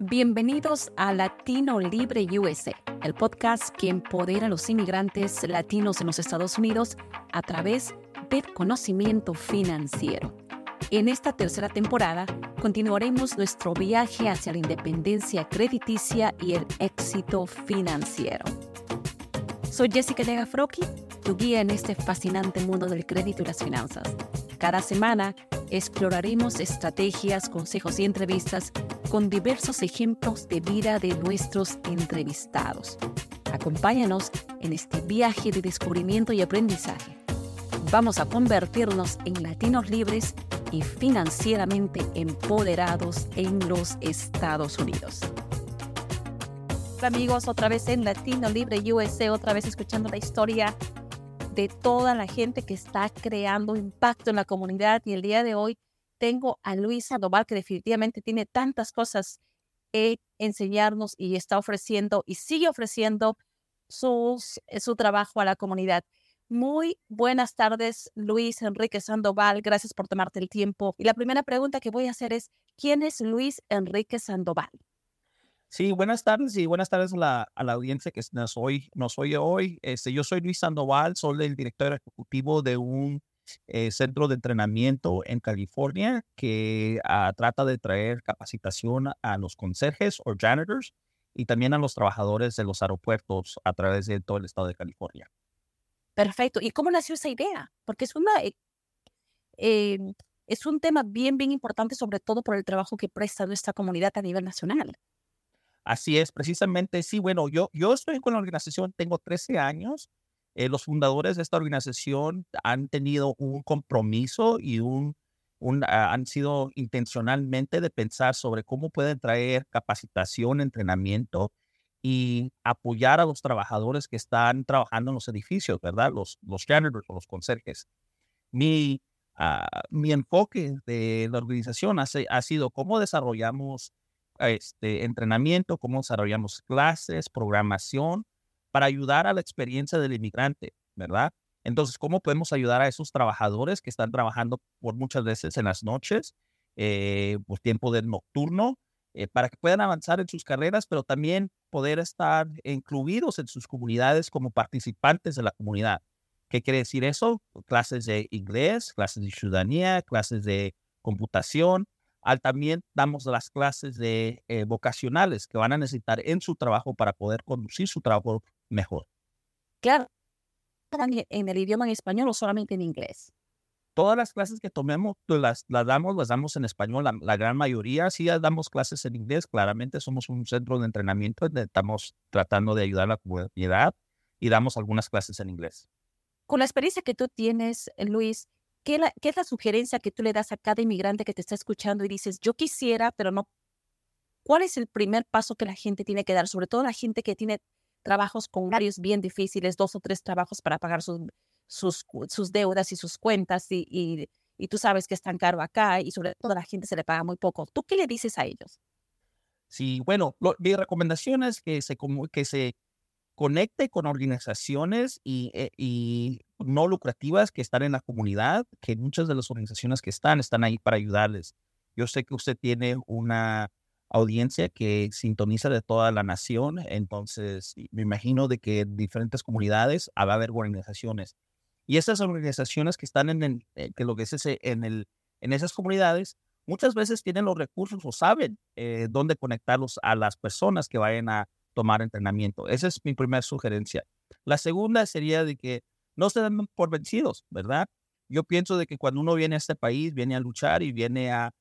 Bienvenidos a Latino Libre USA, el podcast que empodera a los inmigrantes latinos en los Estados Unidos a través del conocimiento financiero. En esta tercera temporada continuaremos nuestro viaje hacia la independencia crediticia y el éxito financiero. Soy Jessica Legafroki, tu guía en este fascinante mundo del crédito y las finanzas. Cada semana exploraremos estrategias, consejos y entrevistas con diversos ejemplos de vida de nuestros entrevistados. Acompáñanos en este viaje de descubrimiento y aprendizaje. Vamos a convertirnos en latinos libres y financieramente empoderados en los Estados Unidos. Amigos, otra vez en Latino Libre USA, otra vez escuchando la historia de toda la gente que está creando impacto en la comunidad y el día de hoy tengo a Luis Sandoval, que definitivamente tiene tantas cosas que enseñarnos y está ofreciendo y sigue ofreciendo eh, su trabajo a la comunidad. Muy buenas tardes, Luis Enrique Sandoval. Gracias por tomarte el tiempo. Y la primera pregunta que voy a hacer es, ¿quién es Luis Enrique Sandoval? Sí, buenas tardes y buenas tardes a la, a la audiencia que nos, hoy, nos oye hoy. Este, yo soy Luis Sandoval, soy el director ejecutivo de un eh, centro de entrenamiento en California que ah, trata de traer capacitación a los conserjes o janitors y también a los trabajadores de los aeropuertos a través de todo el estado de California. Perfecto. ¿Y cómo nació esa idea? Porque es una... Eh, em, es un tema bien, bien importante, sobre todo por el trabajo que presta nuestra comunidad a nivel nacional. Así es, precisamente, sí, bueno, yo, yo estoy con la organización, tengo 13 años eh, los fundadores de esta organización han tenido un compromiso y un, ah, han sido intencionalmente de pensar sobre cómo pueden traer capacitación, entrenamiento y apoyar a los trabajadores que están trabajando en los edificios, ¿verdad? Los, los janitors o los conserjes. Mi, ah, mi enfoque de la organización ha, ha sido cómo desarrollamos este entrenamiento, cómo desarrollamos clases, programación para ayudar a la experiencia del inmigrante, ¿verdad? Entonces, ¿cómo podemos ayudar a esos trabajadores que están trabajando por muchas veces en las noches, eh, por tiempo del nocturno, eh, para que puedan avanzar en sus carreras, pero también poder estar incluidos en sus comunidades como participantes de la comunidad? ¿Qué quiere decir eso? Clases de inglés, clases de ciudadanía, clases de computación. Al también damos las clases de eh, vocacionales que van a necesitar en su trabajo para poder conducir su trabajo mejor. Claro, en el idioma en español o solamente en inglés. Todas las clases que tomemos, pues, las, las damos, las damos en español, la, gran mayoría. Sí damos clases en inglés, claramente somos un centro de entrenamiento, estamos tratando de ayudar a la comunidad y damos algunas clases en inglés. Con la experiencia que tú tienes, Luis, ¿qué, ¿qué es la sugerencia que tú le das a cada inmigrante que te está escuchando y dices, yo quisiera, pero no? ¿Cuál es el primer paso que la gente tiene que dar? Sobre todo la gente que tiene trabajos con horarios bien difíciles, dos o tres trabajos para pagar sus, sus, sus deudas y sus cuentas y, y, tú sabes que es tan caro acá y sobre todo a la gente se le paga muy poco. ¿Tú qué le dices a ellos? Sí, bueno, mi recomendación es que se, que se conecte con organizaciones y, eh, y no lucrativas que están en la comunidad, que muchas de las organizaciones que están están ahí para ayudarles. Yo sé que usted tiene una audiencia que sintoniza de toda la nación, entonces me imagino de que en diferentes comunidades va a haber organizaciones. Y esas organizaciones que están en, el, eh, que lo que es ese, en, el, en esas comunidades, muchas veces tienen los recursos o saben eh, dónde conectarlos a las personas que vayan a tomar entrenamiento. Esa es mi primera sugerencia. La segunda sería de que no se den por vencidos, ¿verdad? Yo pienso de que cuando uno viene a este país, viene a luchar y viene a,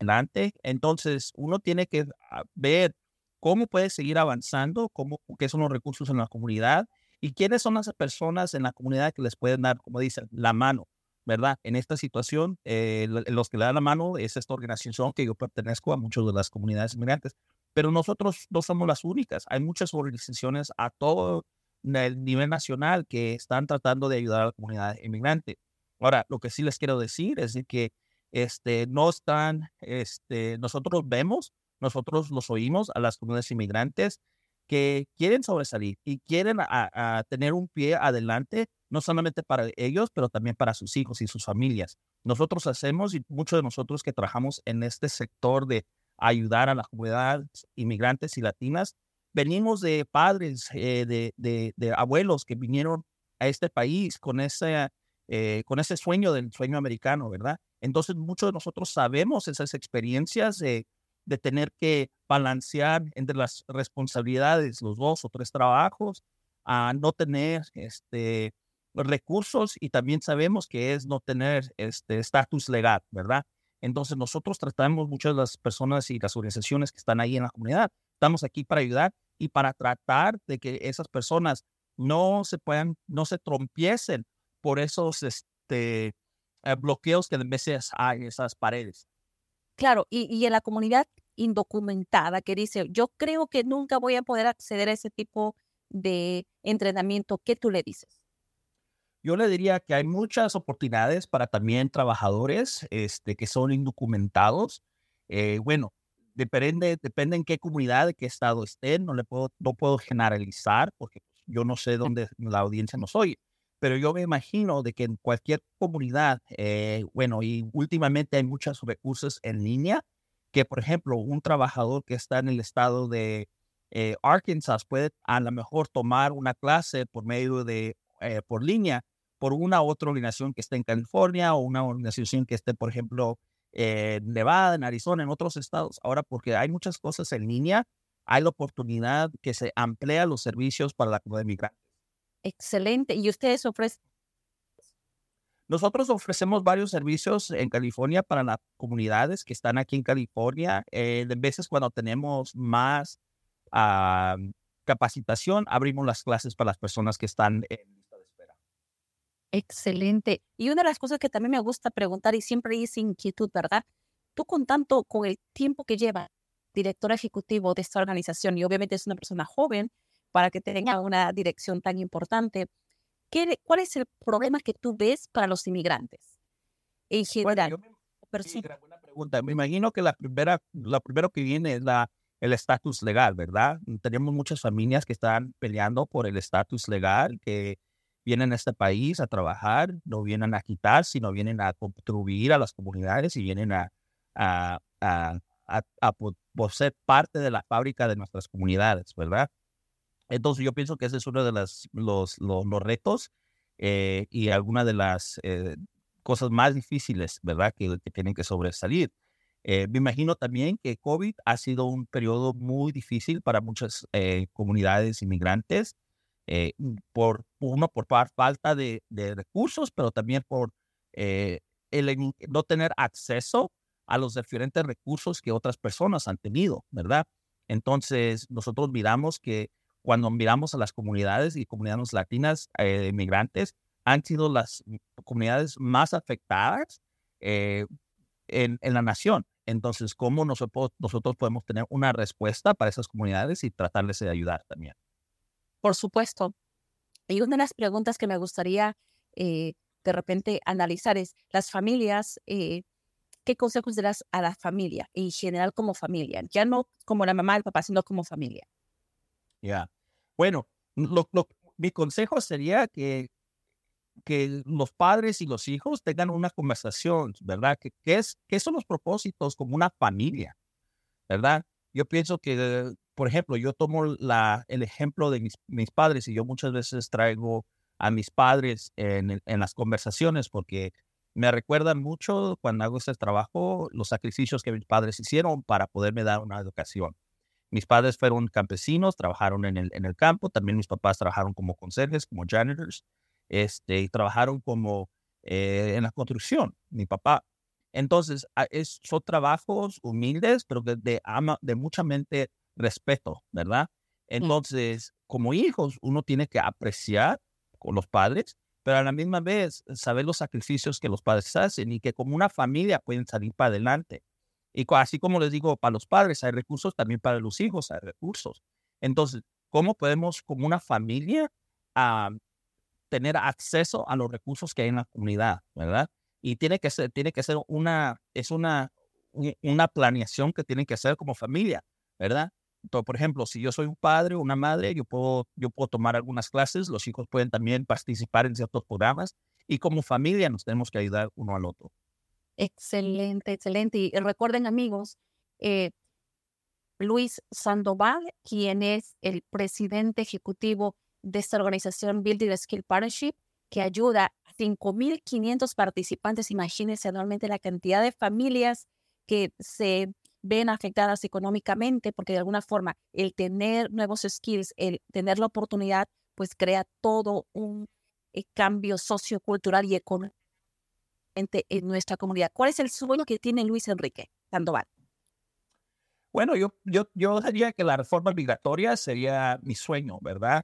adelante. Entonces, uno tiene que ver cómo puede seguir avanzando, cómo, qué son los recursos en la comunidad y quiénes son las personas en la comunidad que les pueden dar, como dicen, la mano, ¿verdad? En esta situación, eh, los que le dan la mano es esta organización que yo pertenezco a muchas de las comunidades inmigrantes, pero nosotros no somos las únicas. Hay muchas organizaciones a todo el nivel nacional que están tratando de ayudar a la comunidad inmigrante. Ahora, lo que sí les quiero decir es que este, no están, este, nosotros vemos, nosotros los oímos a las comunidades inmigrantes que quieren sobresalir y quieren a, tener un pie adelante, no solamente para ellos, pero también para sus hijos y sus familias. Nosotros hacemos, y muchos de nosotros que trabajamos en este sector de ayudar a las comunidades inmigrantes y latinas. Venimos de padres, eh, de, de, abuelos que vinieron a este país con ese, eh, con ese sueño del sueño americano, ¿verdad? Entonces, muchos de nosotros sabemos esas experiencias de, de tener que balancear entre las responsabilidades, los dos o tres trabajos, a no tener este, recursos y también sabemos que es no tener este estatus legal, ¿verdad? Entonces nosotros tratamos muchas de las personas y las organizaciones que están ahí en la comunidad. Estamos aquí para ayudar y para tratar de que esas personas no se puedan, no se trompiecen por esos este, eh, bloqueos que a veces hay en esas paredes. Claro, y, y en la comunidad indocumentada que dice, yo creo que nunca voy a poder acceder a ese tipo de entrenamiento, ¿qué tú le dices? Yo le diría que hay muchas oportunidades para también trabajadores este, que son indocumentados. Eh, bueno, depende, depende en qué comunidad, de qué estado estén. No le puedo, no puedo generalizar porque pues, yo no sé dónde la audiencia nos oye. Pero yo me imagino de que en cualquier comunidad, eh, bueno, y últimamente hay muchos recursos en línea, que por ejemplo, un trabajador que está en el estado de eh, Arkansas puede a lo mejor tomar una clase por medio de, por línea por una otra organización que esté en California o una organización que esté, por ejemplo, en Nevada, en Arizona, en otros estados. Ahora, porque hay muchas cosas en línea, hay la oportunidad que se amplía los servicios para la comunidad migrante. Excelente. ¿Y ustedes ofrecen? Nosotros ofrecemos varios servicios en California para las comunidades que están aquí en California. Eh, de veces cuando tenemos más ah, capacitación, abrimos las clases para las personas que están en Excelente. Y una de las cosas que también me gusta preguntar y siempre hice inquietud, ¿verdad? Tú con tanto, con el tiempo que lleva director ejecutivo de esta organización y obviamente es una persona joven para que tenga una dirección tan importante, ¿qué, ¿cuál es el problema que tú ves para los inmigrantes en general? Bueno, me, buena pregunta. Me imagino que la primera, lo primero que viene es la, el estatus legal, ¿verdad? Tenemos muchas familias que están peleando por el estatus legal, que vienen a este país a trabajar, no vienen a quitar, sino vienen a contribuir a las comunidades y vienen a, a, a, a, ser parte de la fábrica de nuestras comunidades, ¿verdad? Entonces yo pienso que ese es uno de las, los, los, retos eh, y algunas de las eh, cosas más difíciles, ¿verdad? Que, que tienen que sobresalir. Eh, me imagino también que COVID ha sido un periodo muy difícil para muchas comunidades inmigrantes. Eh, mm, por uno por falta de, recursos, pero también por eh, el no tener acceso a los diferentes recursos que otras personas han tenido, ¿verdad? Entonces, nosotros miramos que cuando miramos a las comunidades y comunidades latinas eh, inmigrantes, han sido las comunidades más afectadas en, en, la nación. Entonces, ¿cómo nosotros, nosotros podemos tener una respuesta para esas comunidades y tratarles de ayudar también? Por supuesto. Y una de las preguntas que me gustaría eh, de repente analizar es las familias, eh, ¿qué consejos darás a la familia en general como familia? Ya no como la mamá y el papá, sino como familia. Ya. Bueno, mi consejo sería que, que los padres y los hijos tengan una conversación, ¿verdad? ¿Qué, es, qué son los propósitos como una familia? ¿Verdad? Yo pienso que por ejemplo, yo tomo la, el ejemplo de mis, mis, padres y yo muchas veces traigo a mis padres en, en, las conversaciones porque me recuerdan mucho cuando hago este trabajo los sacrificios que mis padres hicieron para poderme dar una educación. Mis padres fueron campesinos, trabajaron en el, en el campo, también mis papás trabajaron como conserjes, como janitors, este, y trabajaron como eh, en la construcción, mi papá. Entonces, es, son trabajos humildes, pero de, de, ama, de mucha mente respeto, ¿verdad? Entonces, como hijos, uno tiene que apreciar con los padres, pero a la misma vez saber los sacrificios que los padres hacen y que como una familia pueden salir para adelante. Y así como les digo, para los padres hay recursos, también para los hijos hay recursos. Entonces, ¿cómo podemos como una familia tener acceso a los recursos que hay en la comunidad, verdad? Y tiene que ser, tiene que ser una, es una, una planeación que tienen que hacer como familia, ¿verdad? por ejemplo, si yo soy un padre o una madre, yo puedo, yo puedo tomar algunas clases, los hijos pueden también participar en ciertos programas y como familia nos tenemos que ayudar uno al otro. Excelente, excelente. Y recuerden amigos, eh, Luis Sandoval, quien es el presidente ejecutivo de esta organización Building Skill Partnership, que ayuda a 5.500 participantes. Imagínense anualmente la cantidad de familias que se ven afectadas económicamente, porque de alguna forma el tener nuevos skills, el tener la oportunidad, pues crea todo un eh, cambio sociocultural y económico en nuestra comunidad. ¿Cuál es el sueño que tiene Luis Enrique Sandoval? Bueno, yo, yo, yo diría que la reforma migratoria sería mi sueño, ¿verdad?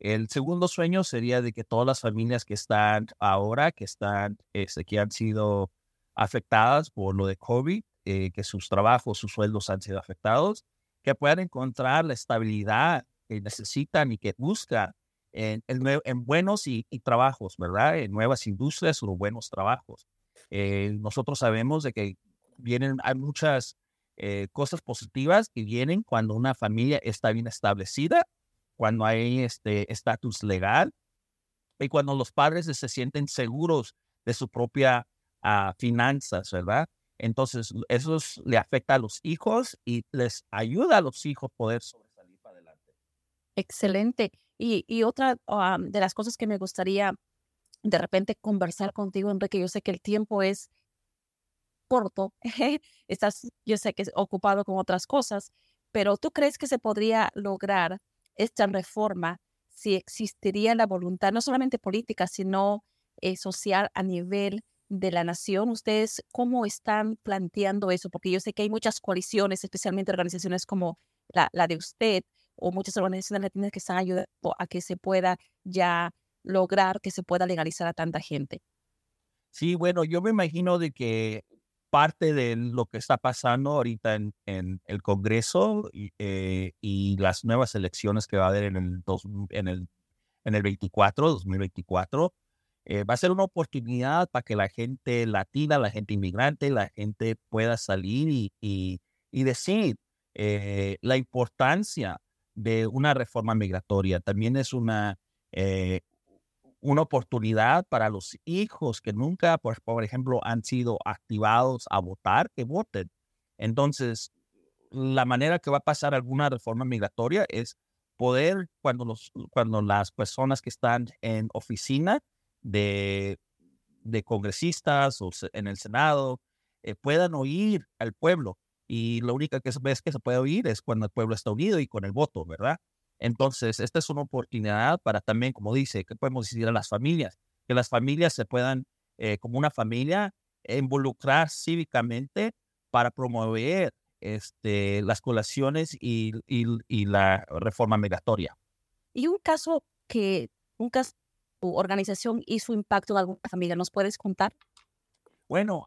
El segundo sueño sería de que todas las familias que están ahora, que están, este, que han sido afectadas por lo de COVID, eh, que sus trabajos, sus sueldos han sido afectados, que puedan encontrar la estabilidad que necesitan y que buscan en, en, buenos y, trabajos, ¿verdad? En nuevas industrias o buenos trabajos. Eh, nosotros sabemos de que vienen, hay muchas eh, cosas positivas que vienen cuando una familia está bien establecida, cuando hay este estatus legal y cuando los padres se sienten seguros de su propia uh, finanzas, ¿verdad? Entonces, eso le afecta a los hijos y les ayuda a los hijos poder sobresalir para adelante. Excelente. Y, otra de las cosas que me gustaría de repente conversar contigo, Enrique, yo sé que el tiempo es corto, estás, yo sé que ocupado con otras cosas, pero ¿tú crees que se podría lograr esta reforma si existiría la voluntad, no solamente política, sino eh, social a nivel de la nación? ¿Ustedes cómo están planteando eso? Porque yo sé que hay muchas coaliciones, especialmente organizaciones como la de usted o muchas organizaciones latinas que están ayudando a que se pueda ya lograr que se pueda legalizar a tanta gente. Sí, bueno, yo me imagino de que parte de lo que está pasando ahorita en, en el Congreso y, eh, y, las nuevas elecciones que va a haber en el, dos, en el, en el 24, 2024, eh, va a ser una oportunidad para que la gente latina, la gente inmigrante, la gente pueda salir y, y, y decir eh, la importancia de una reforma migratoria. También es una, una oportunidad para los hijos que nunca, pues, por ejemplo, han sido activados a votar, que voten. Entonces, la manera que va a pasar alguna reforma migratoria es poder, cuando, los, cuando las personas que están en oficina de, de congresistas o en el Senado eh, puedan oír al pueblo. Y la única que vez que se puede oír es cuando el pueblo está unido y con el voto, ¿verdad? Entonces, esta es una oportunidad para también, como dice, que podemos decir a las familias, que las familias se puedan, eh, como una familia, involucrar cívicamente para promover este, las colaciones y, y, la reforma migratoria. Y un caso que un caso, tu organización hizo impacto en alguna familia, ¿nos puedes contar? Bueno,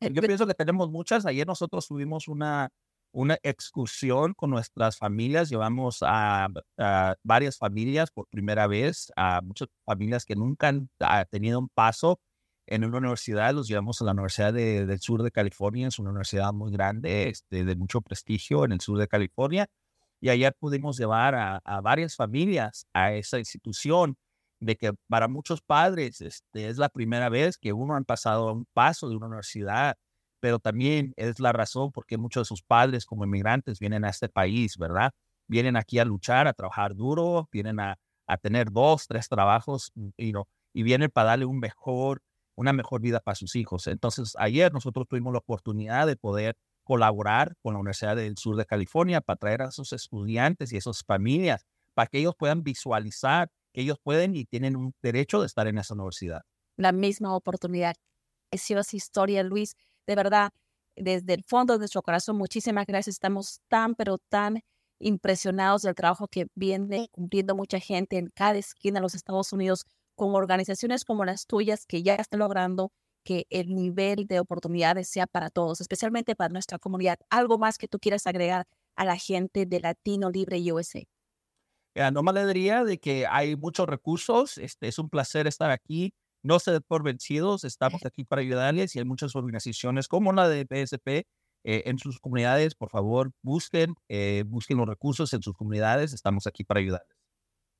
yo pienso que tenemos muchas. Ayer nosotros tuvimos una, una excursión con nuestras familias. Llevamos a, varias familias por primera vez, a muchas familias que nunca han tenido un paso en una universidad. Los llevamos a la Universidad del Sur de California. Es una universidad muy grande, este, de mucho prestigio en el sur de California. Y ayer pudimos llevar a, varias familias a esa institución de que para muchos padres este, es la primera vez que uno han pasado un paso de una universidad pero también es la razón por qué muchos de sus padres como inmigrantes vienen a este país, ¿verdad? Vienen aquí a luchar, a trabajar duro, vienen a, a tener dos, tres trabajos y, mm, y vienen para darle un mejor, una mejor vida para sus hijos. Entonces, ayer nosotros tuvimos la oportunidad de poder colaborar con la Universidad del Sur de California para traer a esos estudiantes y esas familias para que ellos puedan visualizar ellos pueden y tienen un derecho de estar en esa universidad. La misma oportunidad. Esa historia, Luis, de verdad, desde el fondo de nuestro corazón, muchísimas gracias. Estamos tan, pero tan impresionados del trabajo que viene cumpliendo mucha gente en cada esquina de los Estados Unidos con organizaciones como las tuyas que ya están logrando que el nivel de oportunidades sea para todos, especialmente para nuestra comunidad. ¿Algo más que tú quieras agregar a la gente de Latino Libre USA? No me diría de que hay muchos recursos. Este, es un placer estar aquí no se den por vencidos, estamos aquí para ayudarles y hay muchas organizaciones como la de PSP eh, en sus comunidades. Por favor, busquen, eh, busquen los recursos en sus comunidades, estamos aquí para ayudarles.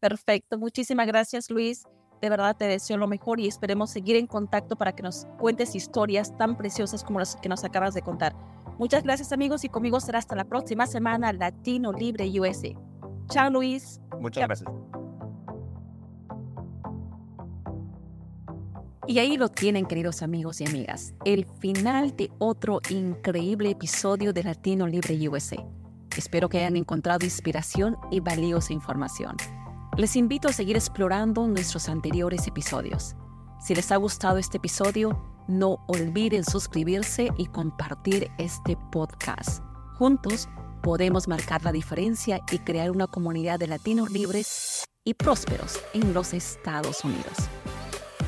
Perfecto, muchísimas gracias Luis. De verdad te deseo lo mejor y esperemos seguir en contacto para que nos cuentes historias tan preciosas como las que nos acabas de contar. Muchas gracias amigos y conmigo será hasta la próxima semana Latino Libre USA. Chao Luis. Muchas gracias. Y ahí lo tienen, queridos amigos y amigas, el final de otro increíble episodio de Latino Libre USA. Espero que hayan encontrado inspiración y valiosa información. Les invito a seguir explorando nuestros anteriores episodios. Si les ha gustado este episodio, no olviden suscribirse y compartir este podcast. Juntos podemos marcar la diferencia y crear una comunidad de latinos libres y prósperos en los Estados Unidos.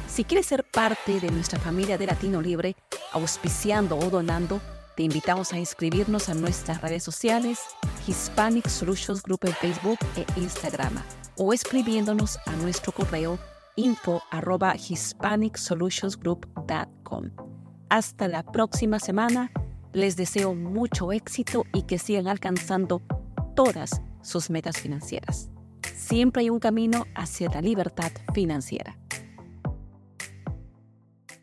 Si quieres ser parte de nuestra familia de Latino Libre, auspiciando o donando, te invitamos a inscribirnos a nuestras redes sociales, Hispanic Solutions Group en Facebook e Instagram, o escribiéndonos a nuestro correo info arroba hispanicsolutionsgroup.com. Hasta la próxima semana. Les deseo mucho éxito y que sigan alcanzando todas sus metas financieras. Siempre hay un camino hacia la libertad financiera.